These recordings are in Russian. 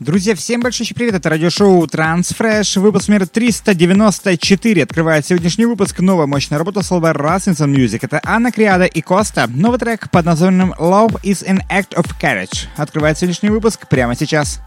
Друзья, всем большой привет, это радиошоу Transfresh, выпуск номер 394. Открывает сегодняшний выпуск новая мощная работа с лейбла Rasmussen Music. Это Анна Криада и Коста. Новый трек под названием Love is an Act of Courage. Открывает сегодняшний выпуск прямо сейчас.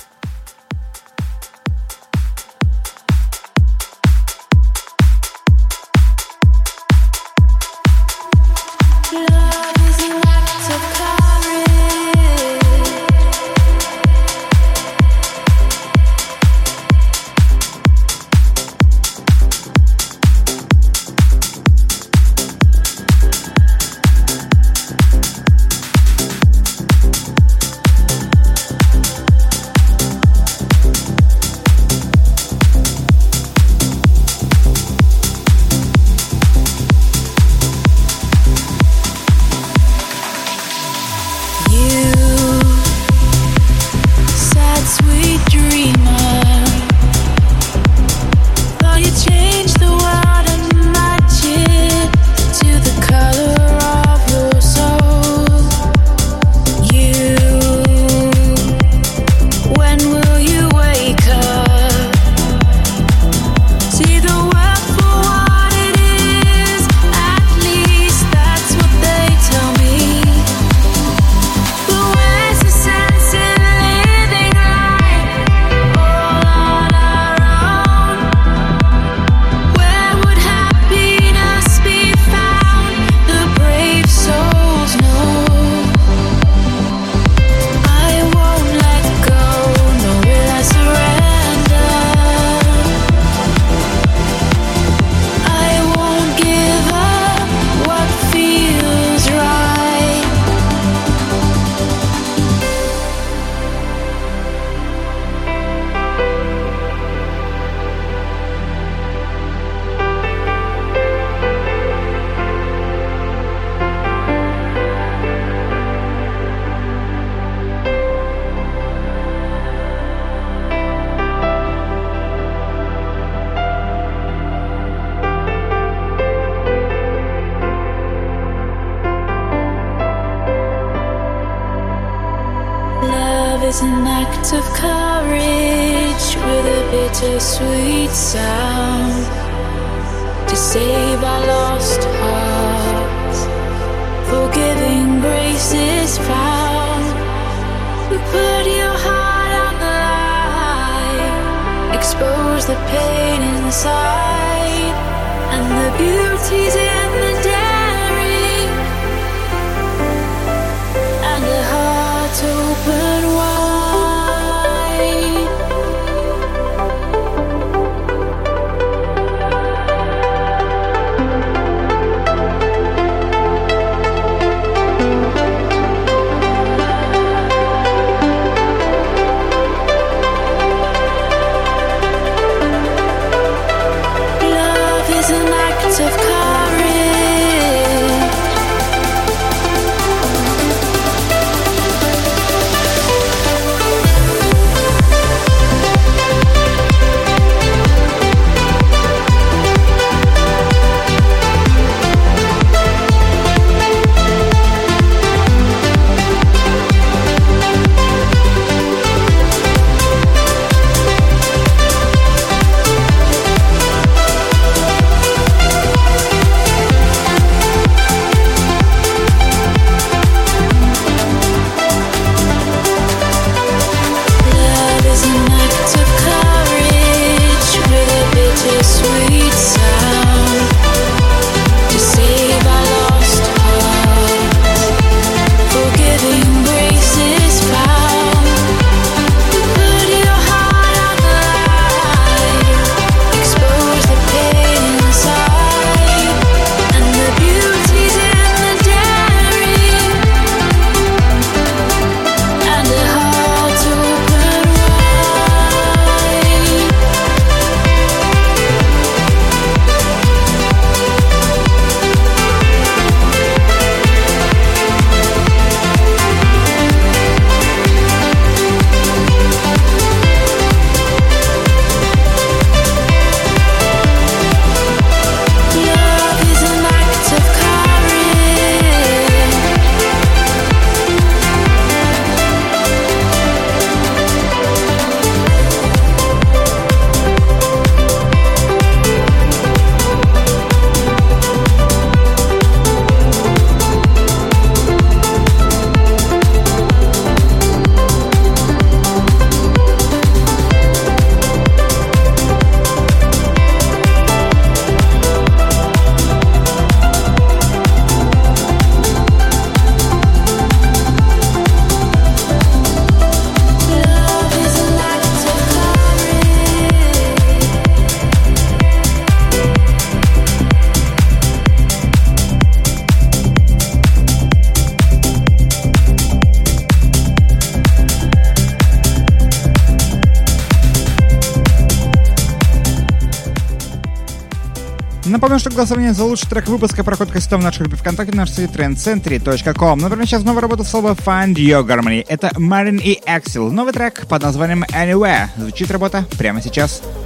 Что голосование за лучший трек выпуска проходит кастом в нашей группе ВКонтакте на сайте trendcentry.com. Например, сейчас новая работа слова Find Your Harmony. Это Марин и Axel. Новый трек под названием Anywhere. Звучит работа прямо сейчас. Сейчас.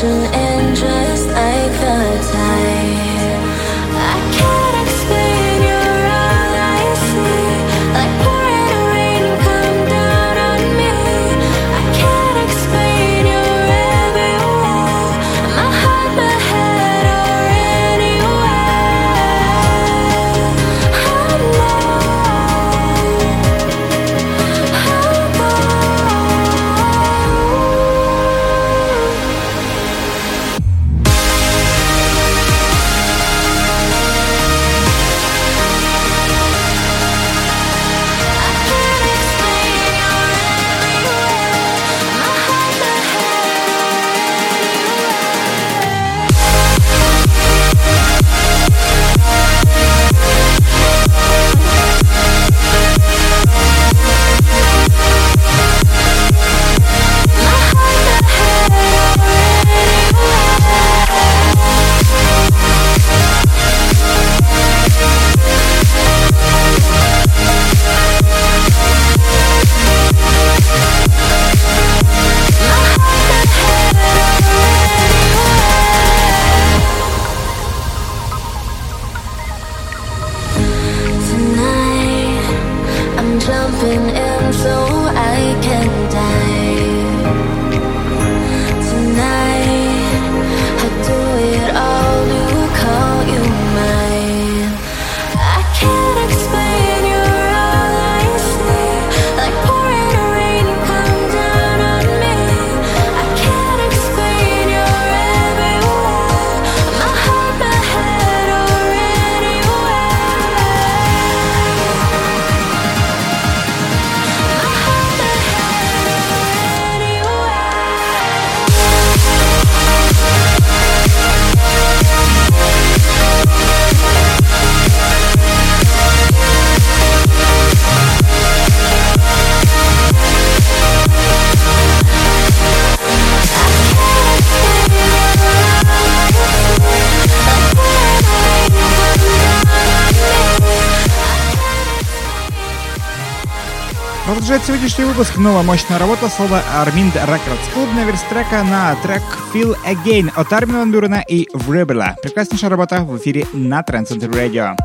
Продолжает сегодняшний выпуск новая мощная работа слова Armind Records. Клубная версия трека на трек Feel Again от Армина Ван Бюрена и Вребела. Прекраснейшая работа в эфире на Transcend Radio.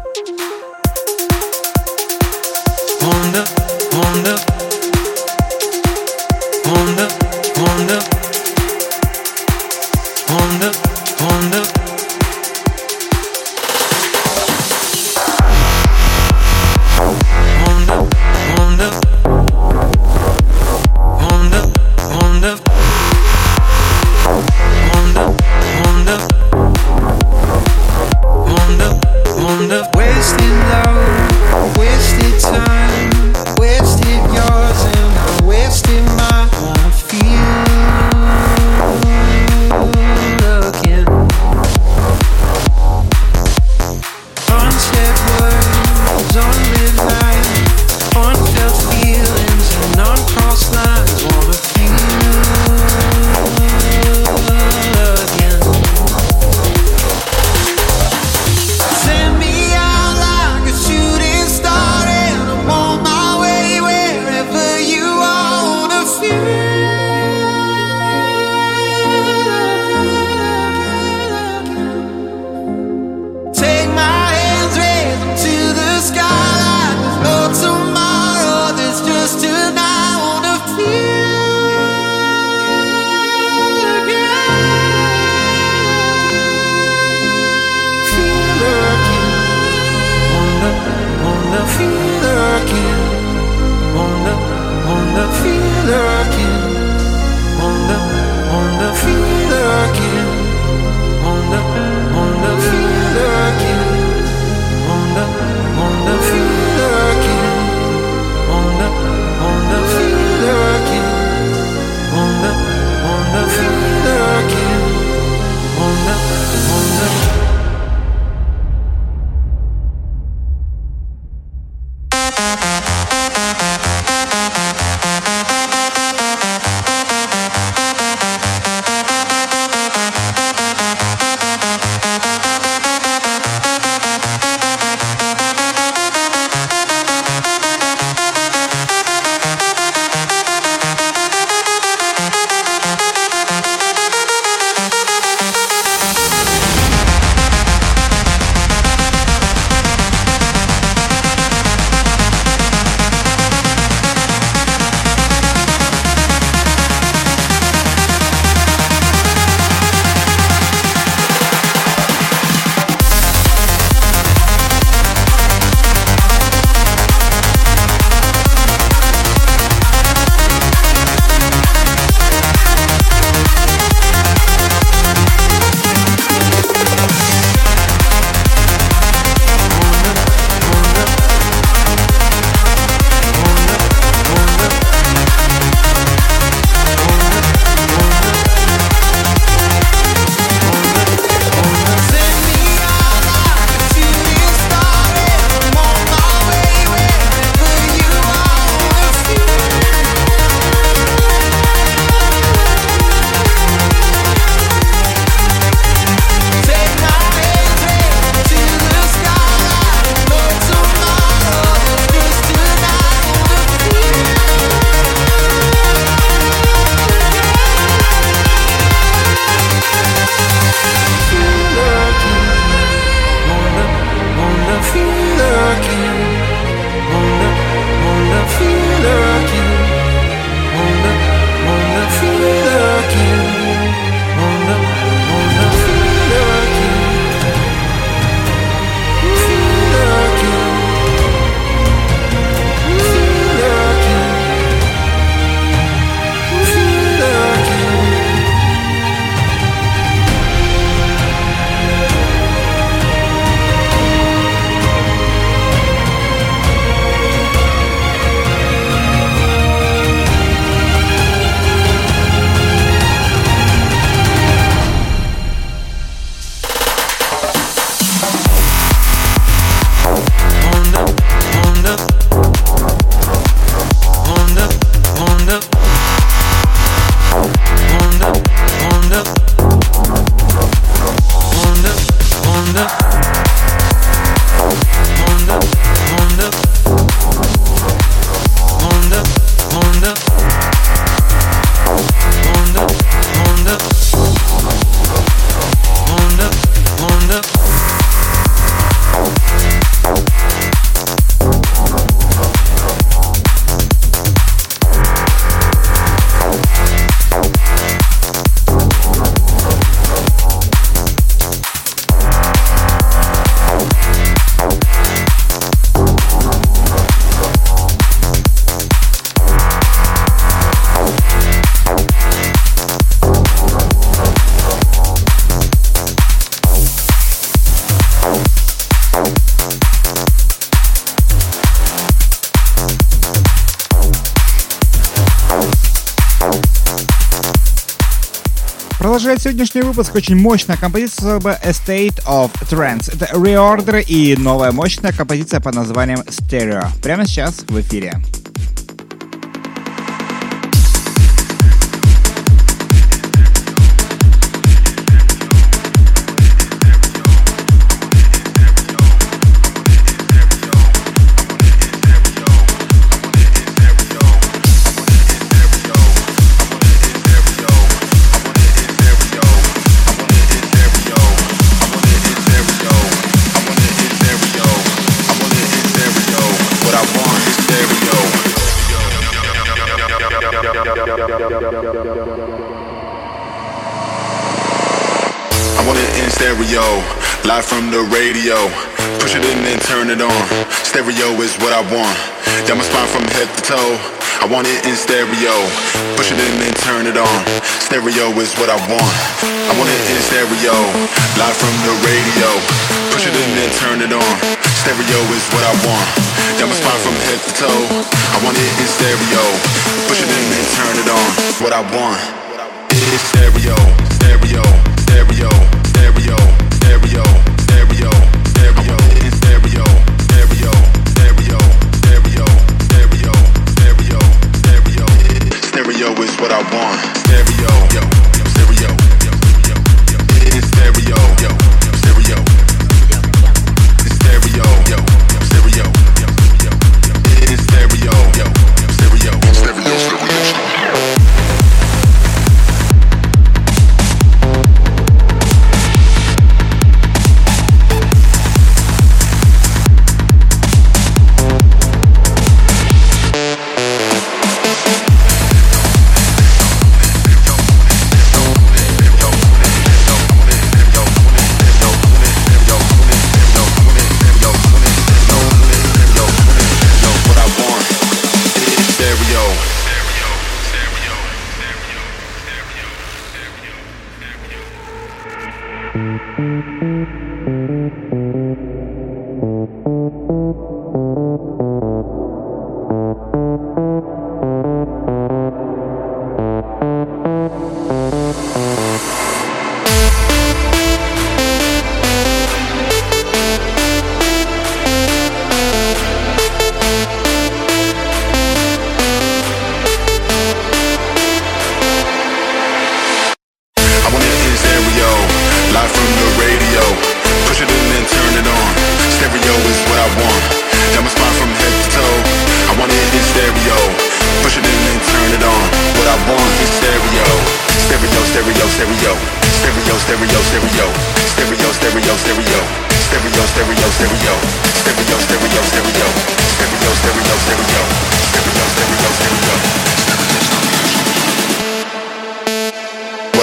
Продолжает сегодняшний выпуск очень мощная композиция A State of Trance. Это реордер и новая мощная композиция под названием Stereo. Прямо сейчас в эфире. Radio. Push it in and turn it on. Stereo is what I want. Got my spine from head to toe. I want it in stereo. Push it in and turn it on. Stereo is what I want. I want it in stereo. Live from the radio. Push it in and turn it on. Stereo is what I want. Got my spine from head to toe. I want it in stereo. Push it in and turn it on. What I want is stereo, stereo, stereo, stereo stereo, stereo, what I want. Stereo,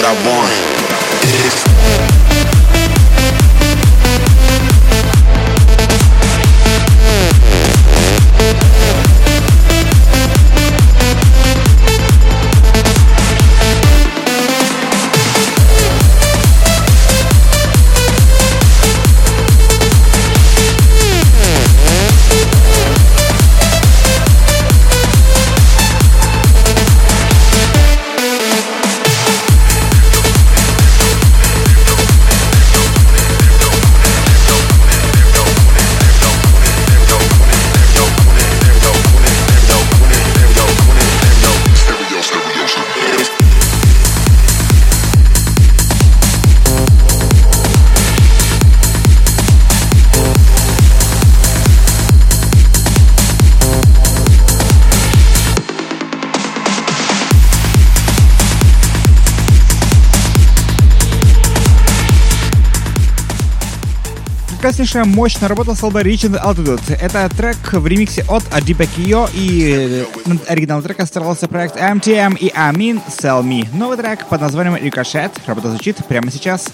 what I want. It's прекраснейшая мощная работа с лба Reaching Altitude. Это трек в ремиксе от Адипа Кио и над э, оригинальным треком старался проект MTM и Amin Sell Me. Новый трек под названием Ricochet. Работа звучит прямо сейчас.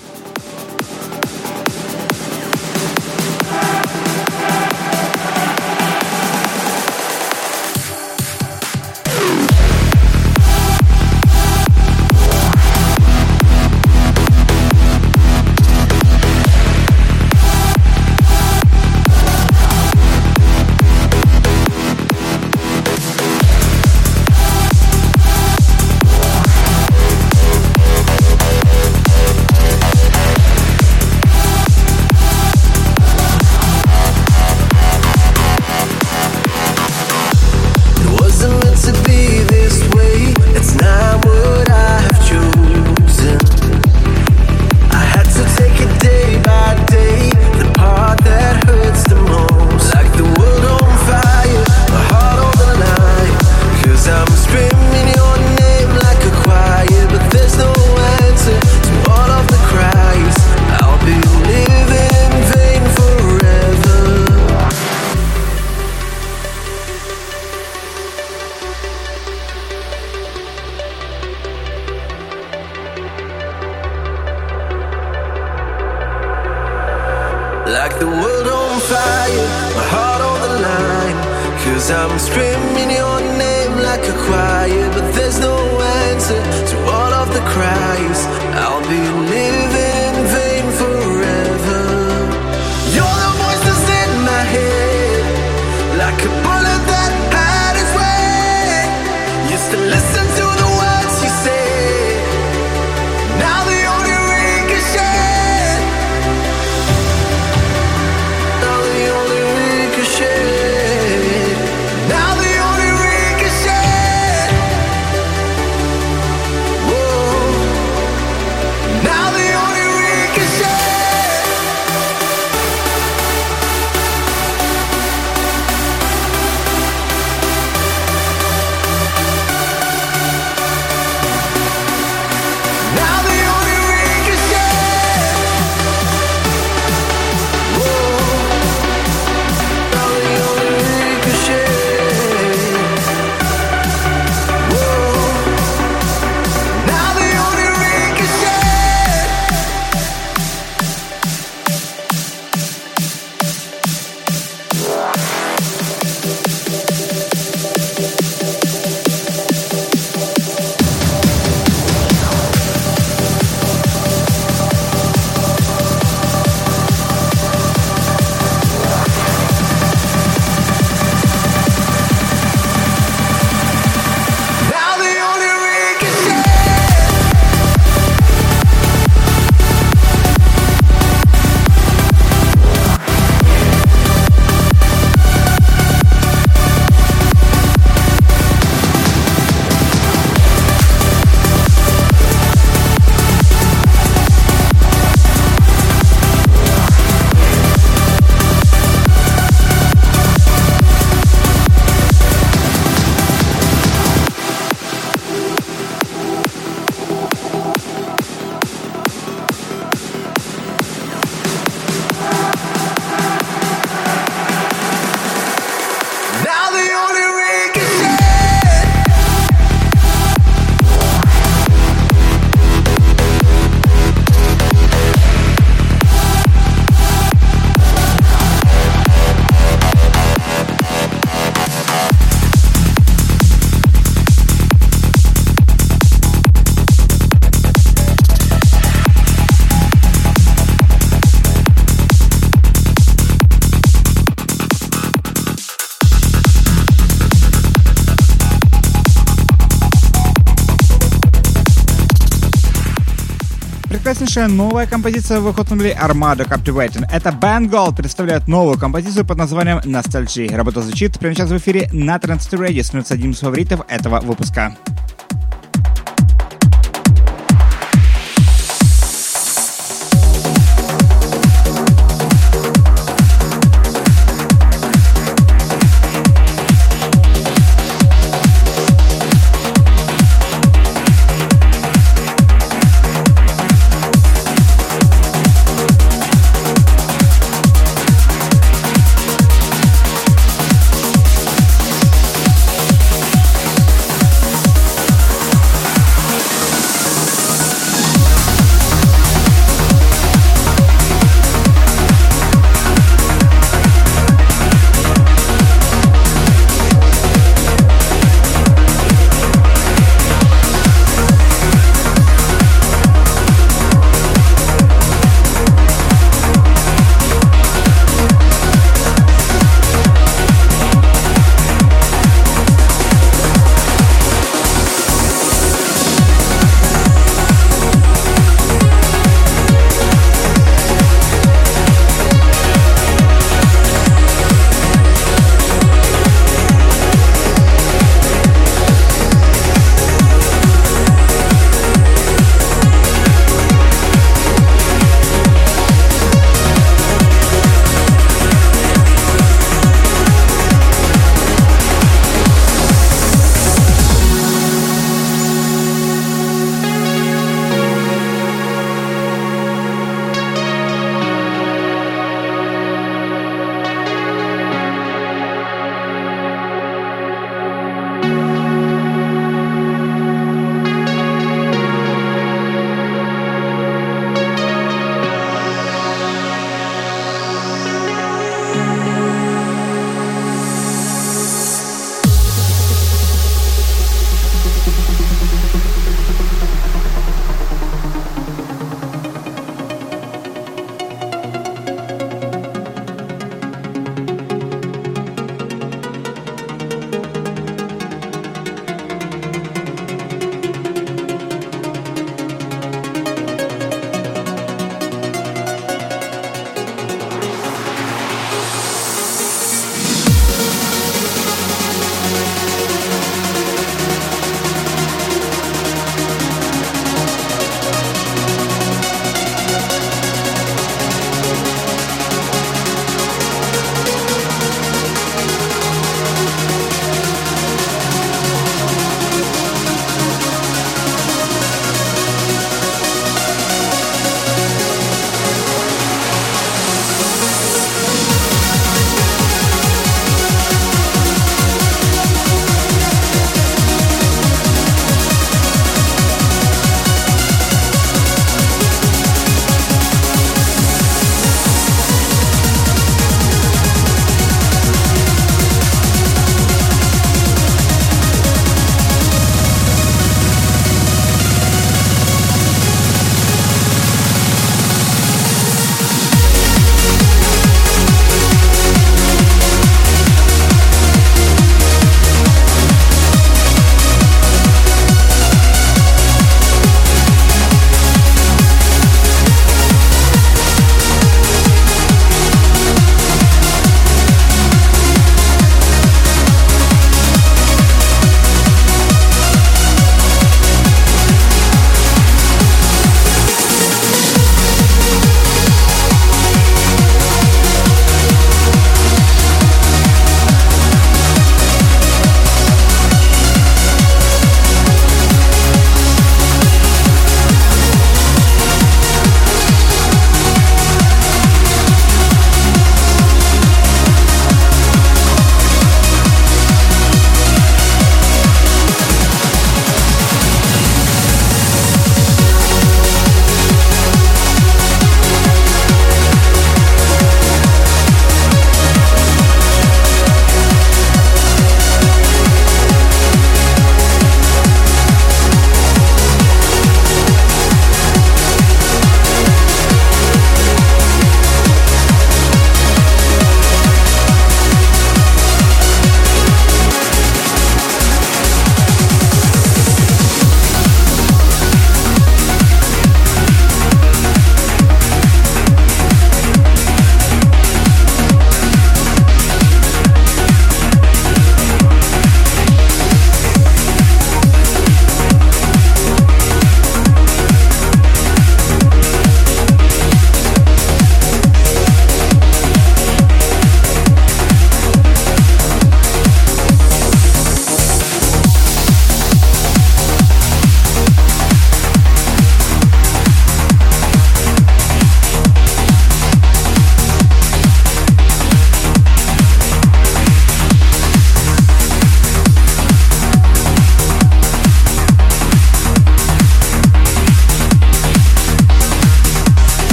Прекраснейшая новая композиция выход на Armada Captivating. Это Band представляет новую композицию под названием Nostalgia. Работа звучит прямо сейчас в эфире на Transistor Radio, становится одним из фаворитов этого выпуска.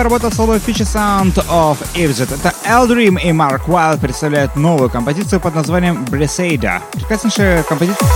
Новая работа соло Future Sound of Ivzet. Это Eldream и Mark Wild представляют новую композицию под названием Briseida. Прекраснейшая композиция.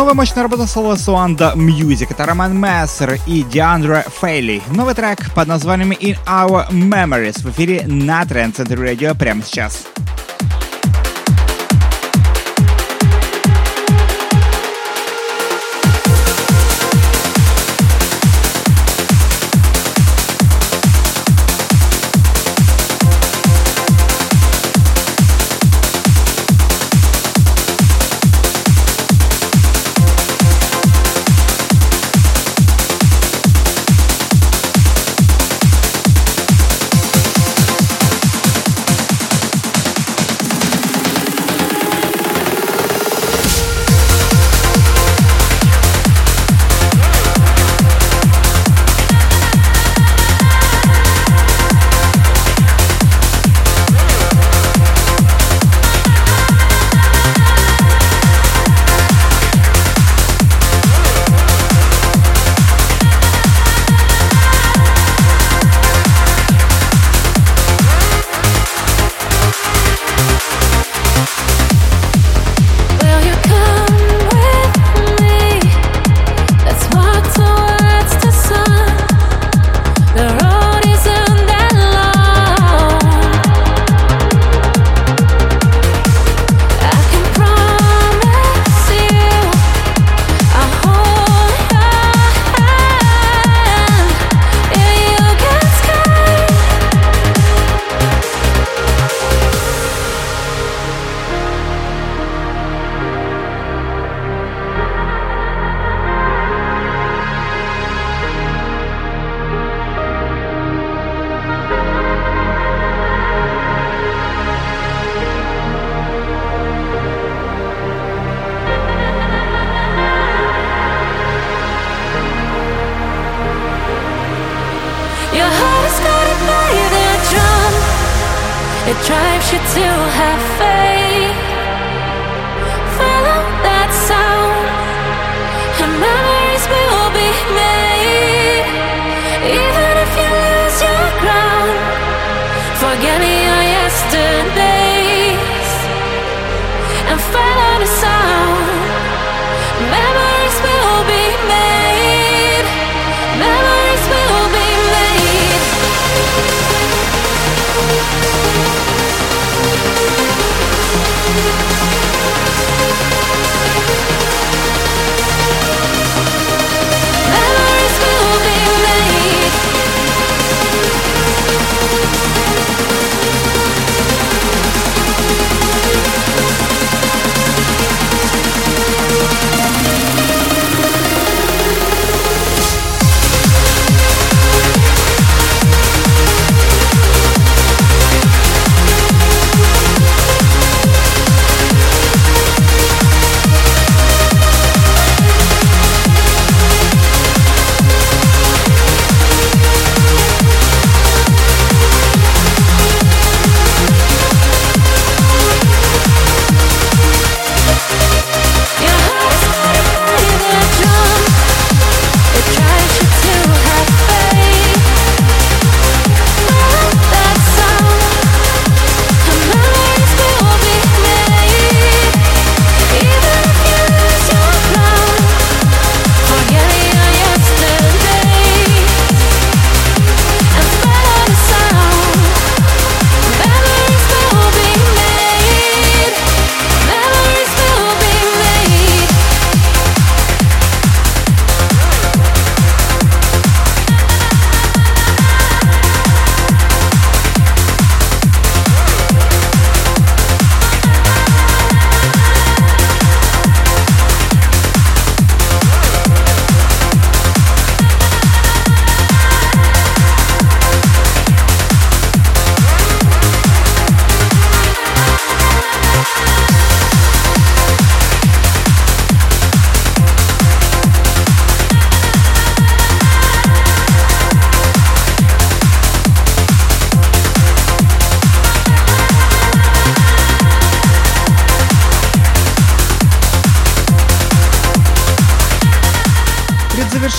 Новая мощная работа соло Суанда Music. Это Роман Мессер и Диандра Фейли. Новый трек под названием In Our Memories в эфире на Тренд Центр Радио прямо сейчас.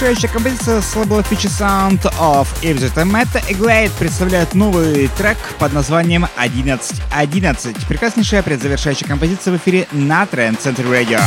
Завершающая композиция с лейбла Feature Sound of Meta Eglade представляет новый трек под названием 11.11. Прекраснейшая предзавершающая композиция в эфире на Trend Center Radio.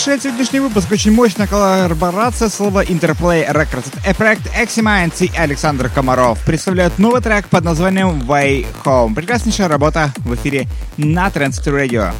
Завершает сегодняшний выпуск очень мощная коллаборация слова Interplay Records. Это проект Eximind и Александр Комаров представляют новый трек под названием Way Home. Прекраснейшая работа в эфире на Trend Radio.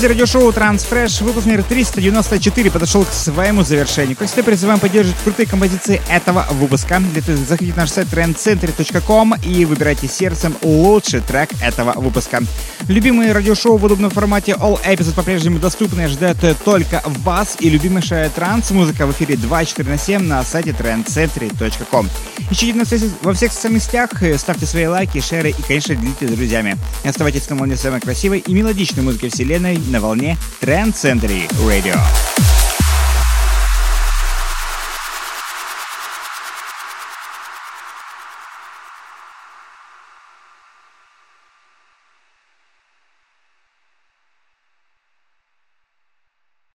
Друзья, радиошоу Transfresh, выпуск номер 394 подошел к своему завершению. Как всегда, призываем поддерживать крутые композиции этого выпуска. Для этого заходите на наш сайт trendcentry.com и выбирайте сердцем лучший трек этого выпуска. Любимые радиошоу в удобном формате All Episodes по-прежнему доступны и ждут только вас. И любимейшая транс-музыка в эфире 24 на 7 на сайте trendcentry.com. Ищите нас во всех социальных сетях, ставьте свои лайки, шеры и, конечно, делитесь с друзьями. И оставайтесь на волне самой красивой и мелодичной музыки вселенной на волне Trend Century Radio.